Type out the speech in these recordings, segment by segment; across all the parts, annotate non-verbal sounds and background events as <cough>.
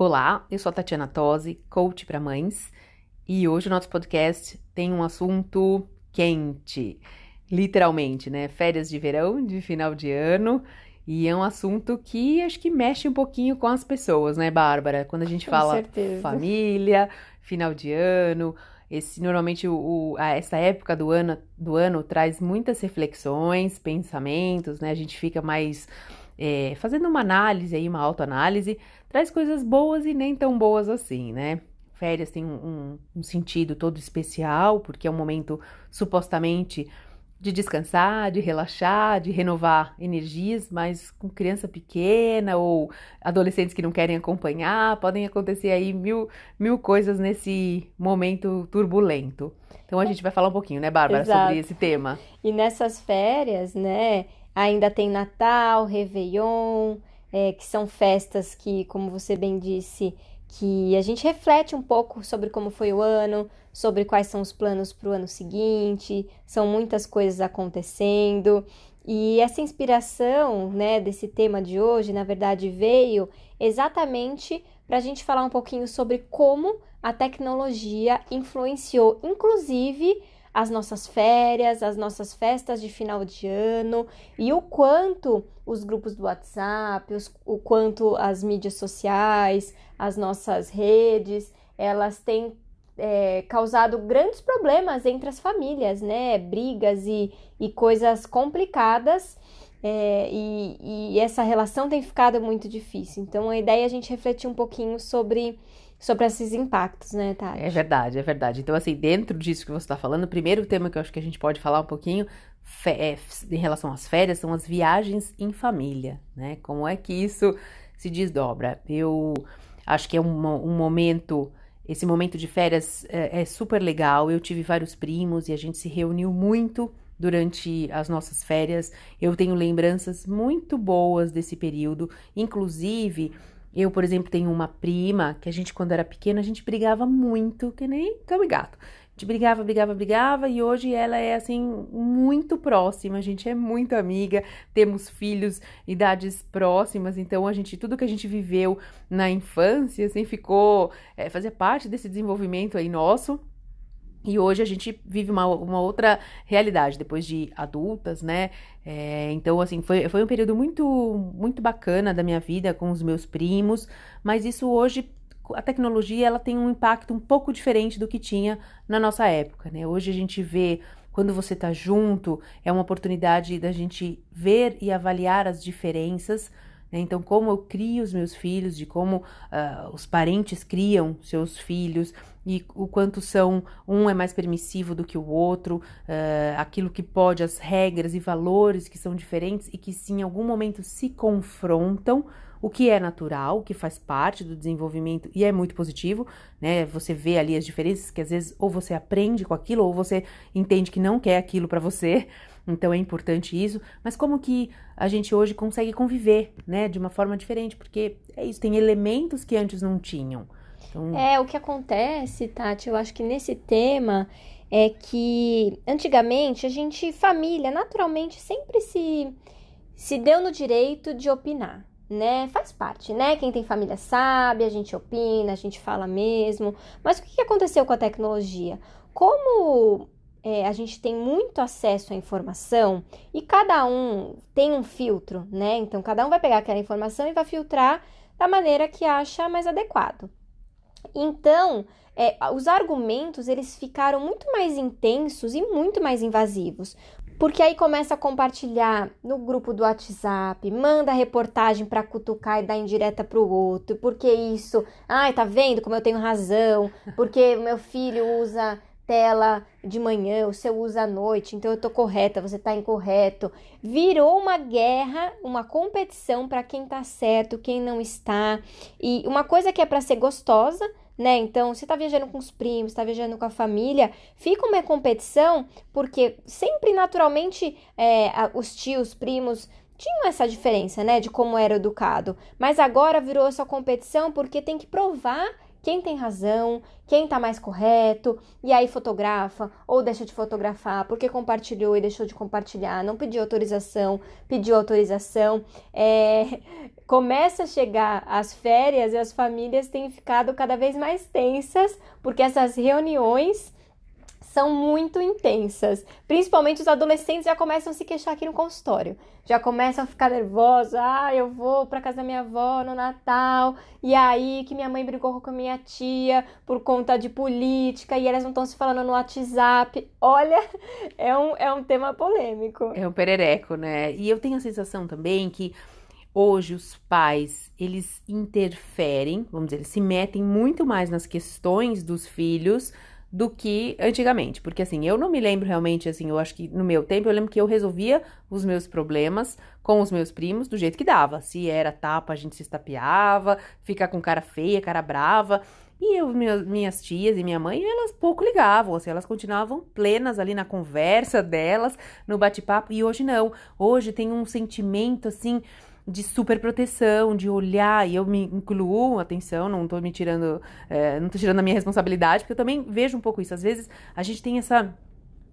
Olá, eu sou a Tatiana Tosi, coach para mães, e hoje o nosso podcast tem um assunto quente, literalmente, né? Férias de verão, de final de ano, e é um assunto que acho que mexe um pouquinho com as pessoas, né, Bárbara? Quando a gente com fala certeza. família, final de ano, esse normalmente o, o, essa época do ano, do ano traz muitas reflexões, pensamentos, né? A gente fica mais é, fazendo uma análise aí, uma autoanálise, traz coisas boas e nem tão boas assim, né? Férias tem um, um, um sentido todo especial, porque é um momento supostamente de descansar, de relaxar, de renovar energias, mas com criança pequena ou adolescentes que não querem acompanhar, podem acontecer aí mil, mil coisas nesse momento turbulento. Então a gente vai falar um pouquinho, né, Bárbara, Exato. sobre esse tema. E nessas férias, né, ainda tem Natal, Réveillon, é, que são festas que, como você bem disse, que a gente reflete um pouco sobre como foi o ano, sobre quais são os planos para o ano seguinte, são muitas coisas acontecendo. E essa inspiração, né, desse tema de hoje, na verdade, veio exatamente para a gente falar um pouquinho sobre como a tecnologia influenciou, inclusive, as nossas férias, as nossas festas de final de ano e o quanto os grupos do WhatsApp, os, o quanto as mídias sociais, as nossas redes, elas têm é, causado grandes problemas entre as famílias, né? Brigas e, e coisas complicadas. É, e, e essa relação tem ficado muito difícil. Então, a ideia é a gente refletir um pouquinho sobre sobre esses impactos, né, Tati? É verdade, é verdade. Então, assim, dentro disso que você está falando, o primeiro tema que eu acho que a gente pode falar um pouquinho é, em relação às férias são as viagens em família, né? Como é que isso se desdobra? Eu acho que é um, um momento. Esse momento de férias é, é super legal. Eu tive vários primos e a gente se reuniu muito durante as nossas férias. Eu tenho lembranças muito boas desse período, inclusive eu, por exemplo, tenho uma prima que a gente, quando era pequena, a gente brigava muito, que nem cão e gato. A gente brigava, brigava, brigava, e hoje ela é, assim, muito próxima, a gente é muito amiga, temos filhos, idades próximas, então a gente, tudo que a gente viveu na infância, assim, ficou, é, fazia parte desse desenvolvimento aí nosso. E hoje a gente vive uma, uma outra realidade, depois de adultas, né? É, então, assim, foi, foi um período muito, muito bacana da minha vida com os meus primos, mas isso hoje, a tecnologia, ela tem um impacto um pouco diferente do que tinha na nossa época, né? Hoje a gente vê, quando você tá junto, é uma oportunidade da gente ver e avaliar as diferenças, né? então, como eu crio os meus filhos, de como uh, os parentes criam seus filhos, e o quanto são um é mais permissivo do que o outro, uh, aquilo que pode, as regras e valores que são diferentes e que se em algum momento se confrontam, o que é natural, o que faz parte do desenvolvimento e é muito positivo, né? Você vê ali as diferenças que às vezes ou você aprende com aquilo ou você entende que não quer aquilo para você. Então é importante isso, mas como que a gente hoje consegue conviver, né, de uma forma diferente, porque é isso, tem elementos que antes não tinham. Então... É, o que acontece, Tati, eu acho que nesse tema é que antigamente a gente, família, naturalmente sempre se, se deu no direito de opinar, né? Faz parte, né? Quem tem família sabe, a gente opina, a gente fala mesmo. Mas o que aconteceu com a tecnologia? Como é, a gente tem muito acesso à informação e cada um tem um filtro, né? Então, cada um vai pegar aquela informação e vai filtrar da maneira que acha mais adequado. Então, é, os argumentos eles ficaram muito mais intensos e muito mais invasivos. Porque aí começa a compartilhar no grupo do WhatsApp, manda reportagem para cutucar e dar indireta para o outro. Porque isso, ai, tá vendo como eu tenho razão? Porque meu filho usa tela de manhã, o seu usa à noite, então eu tô correta, você tá incorreto. Virou uma guerra, uma competição para quem tá certo, quem não está. E uma coisa que é para ser gostosa, né? Então, você tá viajando com os primos, tá viajando com a família, fica uma competição, porque sempre naturalmente é, os tios, primos tinham essa diferença, né, de como era educado. Mas agora virou essa competição porque tem que provar quem tem razão, quem está mais correto, e aí fotografa ou deixa de fotografar, porque compartilhou e deixou de compartilhar, não pediu autorização, pediu autorização. É... <laughs> Começa a chegar as férias e as famílias têm ficado cada vez mais tensas, porque essas reuniões são muito intensas. Principalmente os adolescentes já começam a se queixar aqui no consultório. Já começam a ficar nervosos. Ah, eu vou para casa da minha avó no Natal. E aí que minha mãe brigou com a minha tia por conta de política e elas não estão se falando no WhatsApp. Olha, <laughs> é um, é um tema polêmico. É um perereco, né? E eu tenho a sensação também que hoje os pais, eles interferem, vamos dizer, eles se metem muito mais nas questões dos filhos do que antigamente. Porque assim, eu não me lembro realmente, assim, eu acho que no meu tempo eu lembro que eu resolvia os meus problemas com os meus primos do jeito que dava. Se era tapa, a gente se estapeava, ficar com cara feia, cara brava. E eu, minhas, minhas tias e minha mãe, elas pouco ligavam, assim, elas continuavam plenas ali na conversa delas, no bate-papo, e hoje não. Hoje tem um sentimento, assim, de super proteção, de olhar, e eu me incluo, atenção, não tô me tirando, é, não tô tirando a minha responsabilidade, porque eu também vejo um pouco isso. Às vezes a gente tem essa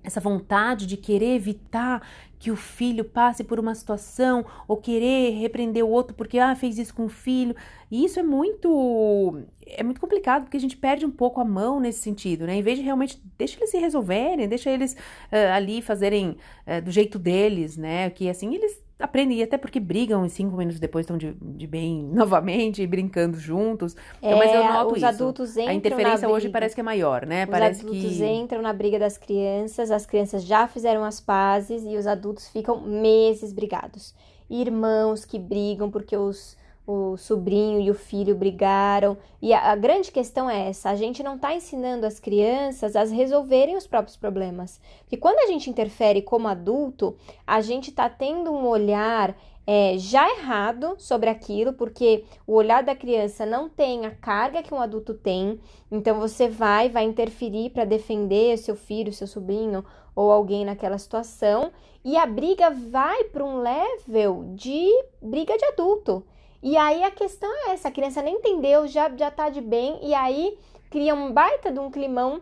essa vontade de querer evitar que o filho passe por uma situação ou querer repreender o outro porque ah, fez isso com o filho. E isso é muito é muito complicado porque a gente perde um pouco a mão nesse sentido, né? Em vez de realmente deixa eles se resolverem, deixa eles uh, ali fazerem uh, do jeito deles, né? Que assim eles aprendem, e até porque brigam e cinco minutos depois estão de, de bem <laughs> novamente, brincando juntos. É, mas eu noto os isso. adultos entram A interferência hoje parece que é maior, né? Os parece adultos que... entram na briga das crianças, as crianças já fizeram as pazes e os adultos ficam meses brigados. Irmãos que brigam porque os o sobrinho e o filho brigaram. E a, a grande questão é essa: a gente não está ensinando as crianças a resolverem os próprios problemas. Porque quando a gente interfere como adulto, a gente está tendo um olhar é, já errado sobre aquilo, porque o olhar da criança não tem a carga que um adulto tem. Então você vai, vai interferir para defender seu filho, seu sobrinho ou alguém naquela situação. E a briga vai para um level de briga de adulto. E aí a questão é essa, a criança nem entendeu, já, já tá de bem, e aí cria um baita de um climão,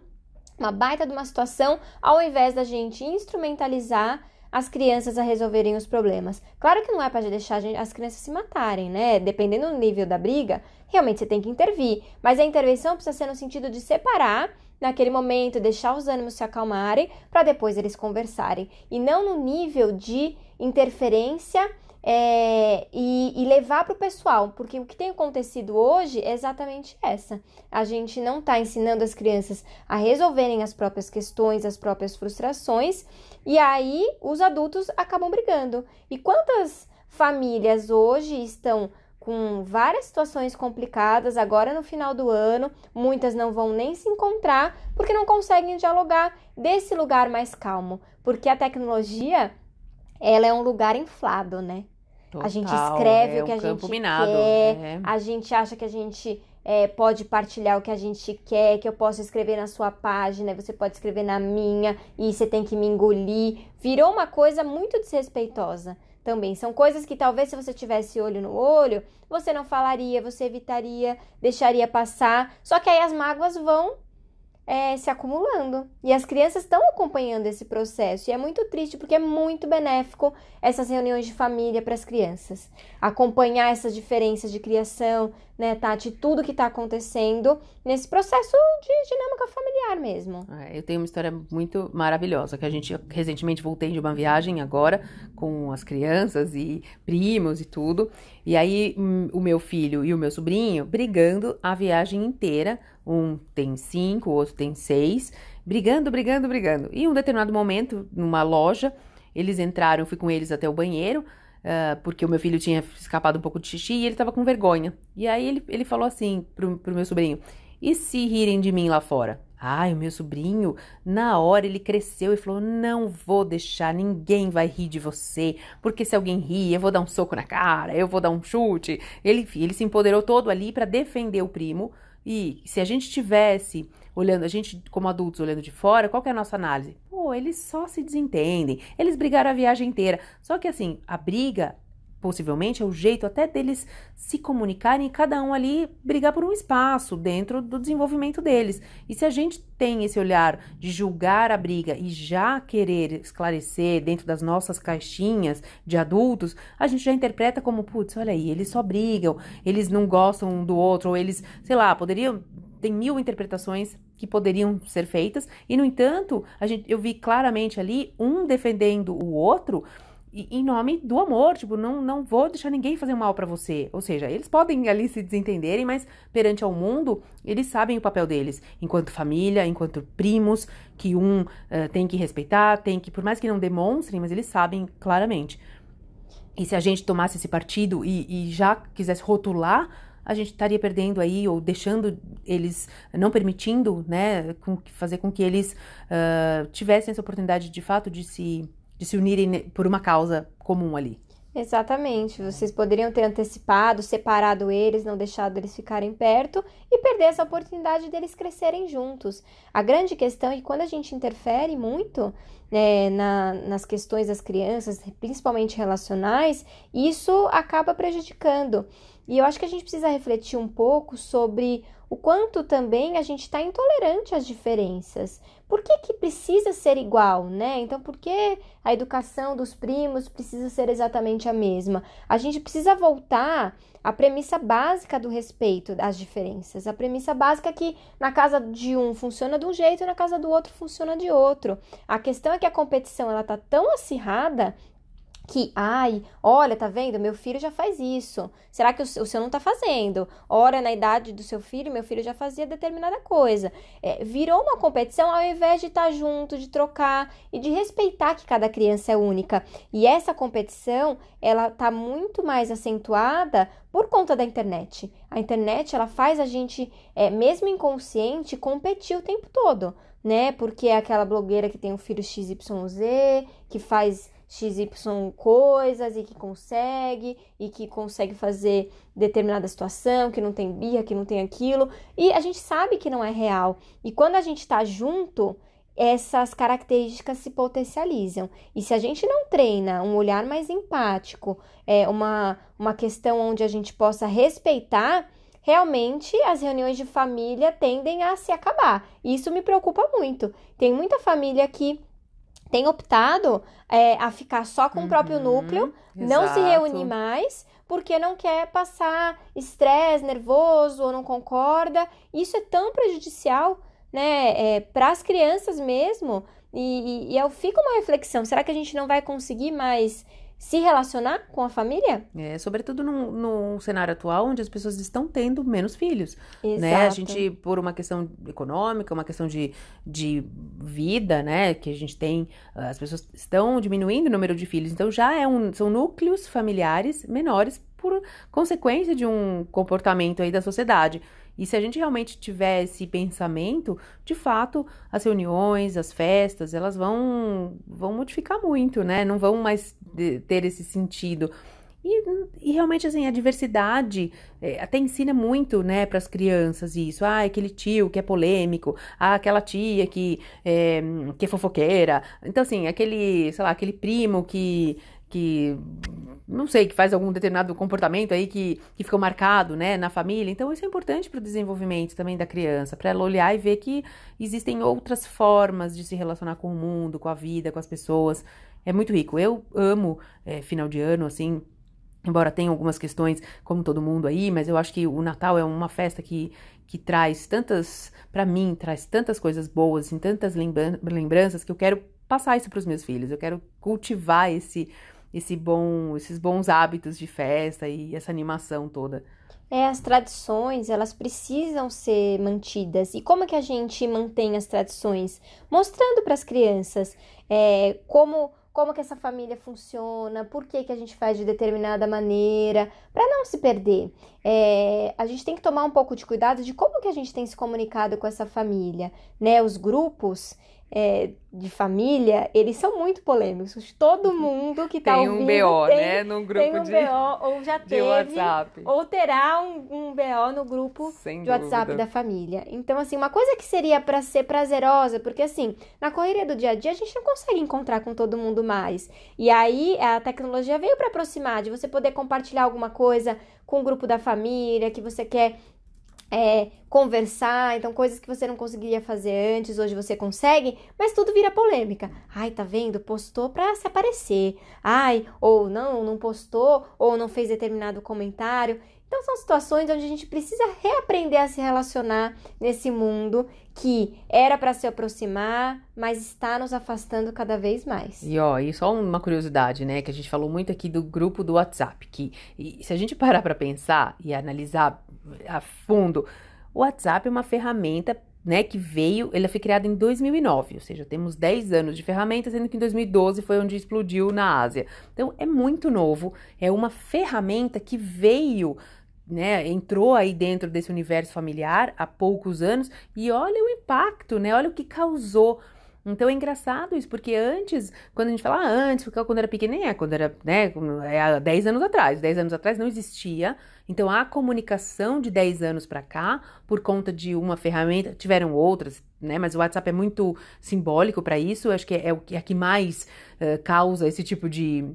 uma baita de uma situação, ao invés da gente instrumentalizar as crianças a resolverem os problemas. Claro que não é para deixar as crianças se matarem, né? Dependendo do nível da briga, realmente você tem que intervir. Mas a intervenção precisa ser no sentido de separar naquele momento, deixar os ânimos se acalmarem para depois eles conversarem. E não no nível de interferência é, e, e, levar para o pessoal, porque o que tem acontecido hoje é exatamente essa. A gente não está ensinando as crianças a resolverem as próprias questões, as próprias frustrações, e aí os adultos acabam brigando. E quantas famílias hoje estão com várias situações complicadas agora no final do ano, muitas não vão nem se encontrar porque não conseguem dialogar desse lugar mais calmo, porque a tecnologia ela é um lugar inflado, né? Total, a gente escreve é o que um a gente minado, quer, é. a gente acha que a gente é, pode partilhar o que a gente quer, que eu posso escrever na sua página, você pode escrever na minha e você tem que me engolir. Virou uma coisa muito desrespeitosa também. São coisas que talvez se você tivesse olho no olho, você não falaria, você evitaria, deixaria passar. Só que aí as mágoas vão é, se acumulando. E as crianças estão acompanhando esse processo. E é muito triste porque é muito benéfico essas reuniões de família para as crianças. Acompanhar essas diferenças de criação, né, Tati? Tudo que está acontecendo nesse processo de dinâmica familiar mesmo. É, eu tenho uma história muito maravilhosa, que a gente recentemente voltei de uma viagem agora com as crianças e primos e tudo. E aí hum, o meu filho e o meu sobrinho brigando a viagem inteira um tem cinco, o outro tem seis, brigando, brigando, brigando. E em um determinado momento, numa loja, eles entraram, eu fui com eles até o banheiro, uh, porque o meu filho tinha escapado um pouco de xixi e ele tava com vergonha. E aí ele, ele falou assim pro, pro meu sobrinho: e se rirem de mim lá fora? Ai, o meu sobrinho, na hora ele cresceu e falou: Não vou deixar, ninguém vai rir de você, porque se alguém rir, eu vou dar um soco na cara, eu vou dar um chute. Ele, ele se empoderou todo ali para defender o primo. E se a gente tivesse olhando, a gente como adultos olhando de fora, qual é a nossa análise? Pô, eles só se desentendem, eles brigaram a viagem inteira. Só que assim, a briga possivelmente é o jeito até deles se comunicarem e cada um ali brigar por um espaço dentro do desenvolvimento deles. E se a gente tem esse olhar de julgar a briga e já querer esclarecer dentro das nossas caixinhas de adultos, a gente já interpreta como, putz, olha aí, eles só brigam, eles não gostam um do outro, ou eles, sei lá, poderiam tem mil interpretações que poderiam ser feitas e no entanto a gente eu vi claramente ali um defendendo o outro em nome do amor, tipo, não, não vou deixar ninguém fazer mal para você. Ou seja, eles podem ali se desentenderem, mas perante ao mundo, eles sabem o papel deles, enquanto família, enquanto primos, que um uh, tem que respeitar, tem que, por mais que não demonstrem, mas eles sabem claramente. E se a gente tomasse esse partido e, e já quisesse rotular, a gente estaria perdendo aí, ou deixando eles, não permitindo, né, com, fazer com que eles uh, tivessem essa oportunidade de fato de se de se unirem por uma causa comum ali. Exatamente. Vocês poderiam ter antecipado, separado eles, não deixado eles ficarem perto e perder essa oportunidade deles crescerem juntos. A grande questão é que quando a gente interfere muito né, na, nas questões das crianças, principalmente relacionais, isso acaba prejudicando. E eu acho que a gente precisa refletir um pouco sobre o quanto também a gente está intolerante às diferenças. Por que, que precisa ser igual, né? Então, por que a educação dos primos precisa ser exatamente a mesma? A gente precisa voltar à premissa básica do respeito às diferenças. A premissa básica é que na casa de um funciona de um jeito e na casa do outro funciona de outro. A questão é que a competição ela tá tão acirrada que, ai, olha, tá vendo? Meu filho já faz isso. Será que o, seu não tá fazendo? Ora, na idade do seu filho, meu filho já fazia determinada coisa. É, virou uma competição ao invés de estar tá junto, de trocar e de respeitar que cada criança é única. E essa competição, ela tá muito mais acentuada por conta da internet. A internet, ela faz a gente, é, mesmo inconsciente, competir o tempo todo. Né? Porque é aquela blogueira que tem um filho XYZ, que faz XY coisas e que consegue e que consegue fazer determinada situação, que não tem birra, que não tem aquilo, e a gente sabe que não é real. E quando a gente está junto, essas características se potencializam. E se a gente não treina um olhar mais empático, é uma, uma questão onde a gente possa respeitar, realmente as reuniões de família tendem a se acabar. Isso me preocupa muito. Tem muita família que tem optado é, a ficar só com uhum, o próprio uhum. núcleo, exato. não se reunir mais, porque não quer passar estresse, nervoso ou não concorda. Isso é tão prejudicial, né, é, para as crianças mesmo. E, e, e eu fico uma reflexão: será que a gente não vai conseguir mais se relacionar com a família? É, sobretudo num, num, cenário atual onde as pessoas estão tendo menos filhos. Exato. Né? A gente, por uma questão econômica, uma questão de, de vida, né? Que a gente tem, as pessoas estão diminuindo o número de filhos. Então já é um, são núcleos familiares menores por consequência de um comportamento aí da sociedade. E se a gente realmente tiver esse pensamento, de fato, as reuniões, as festas, elas vão, vão modificar muito, né? Não vão mais ter esse sentido. E, e, realmente, assim, a diversidade é, até ensina muito, né, para as crianças isso. Ah, aquele tio que é polêmico. Ah, aquela tia que é, que é fofoqueira. Então, assim, aquele, sei lá, aquele primo que que não sei, que faz algum determinado comportamento aí que, que ficou marcado, né, na família. Então, isso é importante para o desenvolvimento também da criança, para ela olhar e ver que existem outras formas de se relacionar com o mundo, com a vida, com as pessoas. É muito rico. Eu amo é, final de ano, assim, embora tenha algumas questões, como todo mundo aí, mas eu acho que o Natal é uma festa que, que traz tantas, para mim, traz tantas coisas boas, assim, tantas lembranças que eu quero passar isso para os meus filhos. Eu quero cultivar esse esse bom, esses bons hábitos de festa e essa animação toda. É, as tradições, elas precisam ser mantidas. E como é que a gente mantém as tradições? Mostrando para as crianças é, como como que essa família funciona, por que, que a gente faz de determinada maneira, para não se perder. É, a gente tem que tomar um pouco de cuidado de como que a gente tem se comunicado com essa família, né? Os grupos é, de família, eles são muito polêmicos. Todo uhum. mundo que tá tem ouvindo... Tem um BO, tem, né? Num grupo tem um de... BO, ou já teve, WhatsApp. ou terá um, um BO no grupo Sem de WhatsApp dúvida. da família. Então, assim, uma coisa que seria para ser prazerosa, porque assim, na correria do dia a dia a gente não consegue encontrar com todo mundo mais. E aí a tecnologia veio para aproximar, de você poder compartilhar alguma coisa com o grupo da família, que você quer é, conversar, então coisas que você não conseguiria fazer antes, hoje você consegue, mas tudo vira polêmica. Ai, tá vendo? Postou pra se aparecer. Ai, ou não, não postou, ou não fez determinado comentário. Então são situações onde a gente precisa reaprender a se relacionar nesse mundo que era para se aproximar, mas está nos afastando cada vez mais. E ó, e só uma curiosidade, né, que a gente falou muito aqui do grupo do WhatsApp, que se a gente parar para pensar e analisar a fundo, o WhatsApp é uma ferramenta né, que veio, ele foi criado em 2009, ou seja, temos 10 anos de ferramenta, sendo que em 2012 foi onde explodiu na Ásia. Então é muito novo, é uma ferramenta que veio né, entrou aí dentro desse universo familiar há poucos anos e olha o impacto, né? Olha o que causou. Então é engraçado isso, porque antes, quando a gente fala ah, antes, quando era pequena, é, quando era, né, é há 10 anos atrás, 10 anos atrás não existia. Então a comunicação de 10 anos para cá, por conta de uma ferramenta, tiveram outras, né, mas o WhatsApp é muito simbólico para isso, acho que é, é é que mais uh, causa esse tipo de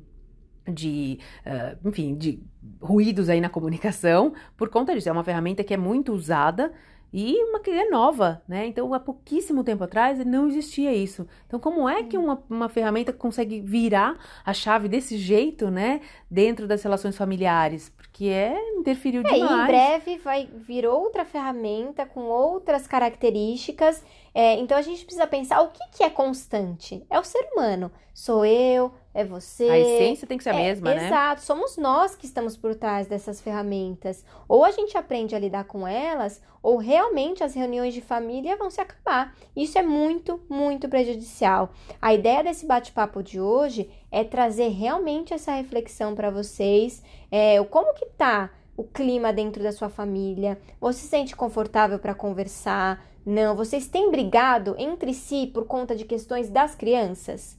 de, uh, enfim, de ruídos aí na comunicação por conta disso. É uma ferramenta que é muito usada e uma que é nova, né? Então, há pouquíssimo tempo atrás não existia isso. Então, como é que uma, uma ferramenta consegue virar a chave desse jeito, né? Dentro das relações familiares? Porque é interferiu é, demais. em breve vai vir outra ferramenta com outras características. É, então, a gente precisa pensar o que, que é constante. É o ser humano. Sou eu, é você. A essência tem que ser a é, mesma, né? Exato, somos nós que estamos por trás dessas ferramentas. Ou a gente aprende a lidar com elas, ou realmente as reuniões de família vão se acabar. Isso é muito, muito prejudicial. A ideia desse bate-papo de hoje é trazer realmente essa reflexão para vocês. É, como que tá o clima dentro da sua família? Você se sente confortável para conversar? Não, vocês têm brigado entre si por conta de questões das crianças?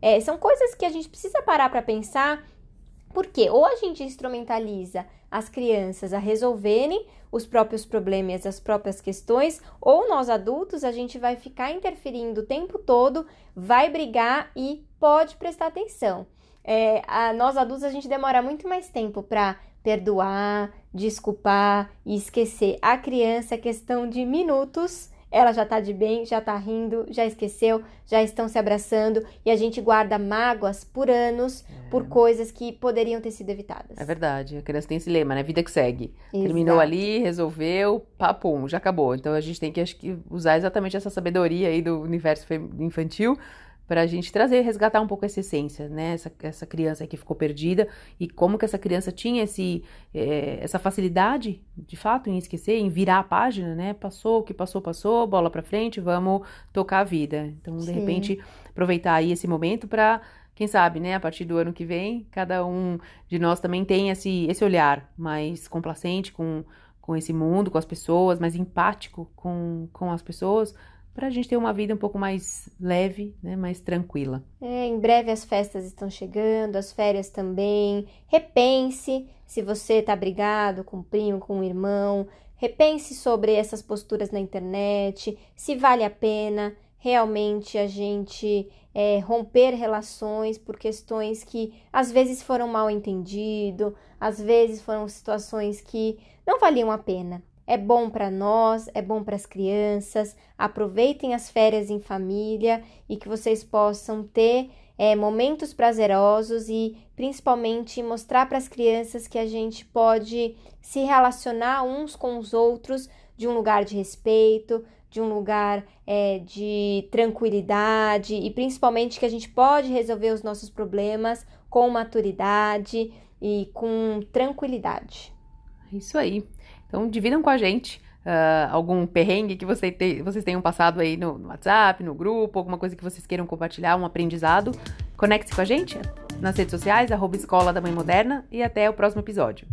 É, são coisas que a gente precisa parar para pensar, porque ou a gente instrumentaliza as crianças a resolverem os próprios problemas, as próprias questões, ou nós adultos a gente vai ficar interferindo o tempo todo, vai brigar e pode prestar atenção. É, a, nós adultos a gente demora muito mais tempo para perdoar, desculpar e esquecer. A criança é questão de minutos ela já tá de bem, já tá rindo, já esqueceu, já estão se abraçando e a gente guarda mágoas por anos é. por coisas que poderiam ter sido evitadas. É verdade, a criança tem esse lema, né? Vida que segue. Exato. Terminou ali, resolveu, papum, já acabou. Então a gente tem que acho que usar exatamente essa sabedoria aí do universo infantil para a gente trazer, resgatar um pouco essa essência, né? Essa, essa criança que ficou perdida e como que essa criança tinha esse, é, essa facilidade, de fato, em esquecer, em virar a página, né? Passou, o que passou, passou, bola para frente, vamos tocar a vida. Então, de Sim. repente, aproveitar aí esse momento para quem sabe, né, a partir do ano que vem, cada um de nós também tem esse, esse olhar mais complacente com, com esse mundo, com as pessoas, mais empático com, com as pessoas, para a gente ter uma vida um pouco mais leve, né, mais tranquila. É, em breve as festas estão chegando, as férias também. Repense se você está brigado com o primo, com o irmão. Repense sobre essas posturas na internet, se vale a pena realmente a gente é, romper relações por questões que às vezes foram mal entendido, às vezes foram situações que não valiam a pena. É bom para nós, é bom para as crianças. Aproveitem as férias em família e que vocês possam ter é, momentos prazerosos e principalmente mostrar para as crianças que a gente pode se relacionar uns com os outros de um lugar de respeito, de um lugar é, de tranquilidade e principalmente que a gente pode resolver os nossos problemas com maturidade e com tranquilidade. Isso aí. Então, dividam com a gente uh, algum perrengue que você te, vocês tenham passado aí no, no WhatsApp, no grupo, alguma coisa que vocês queiram compartilhar, um aprendizado. Conecte-se com a gente nas redes sociais, arroba Escola da Mãe Moderna, e até o próximo episódio.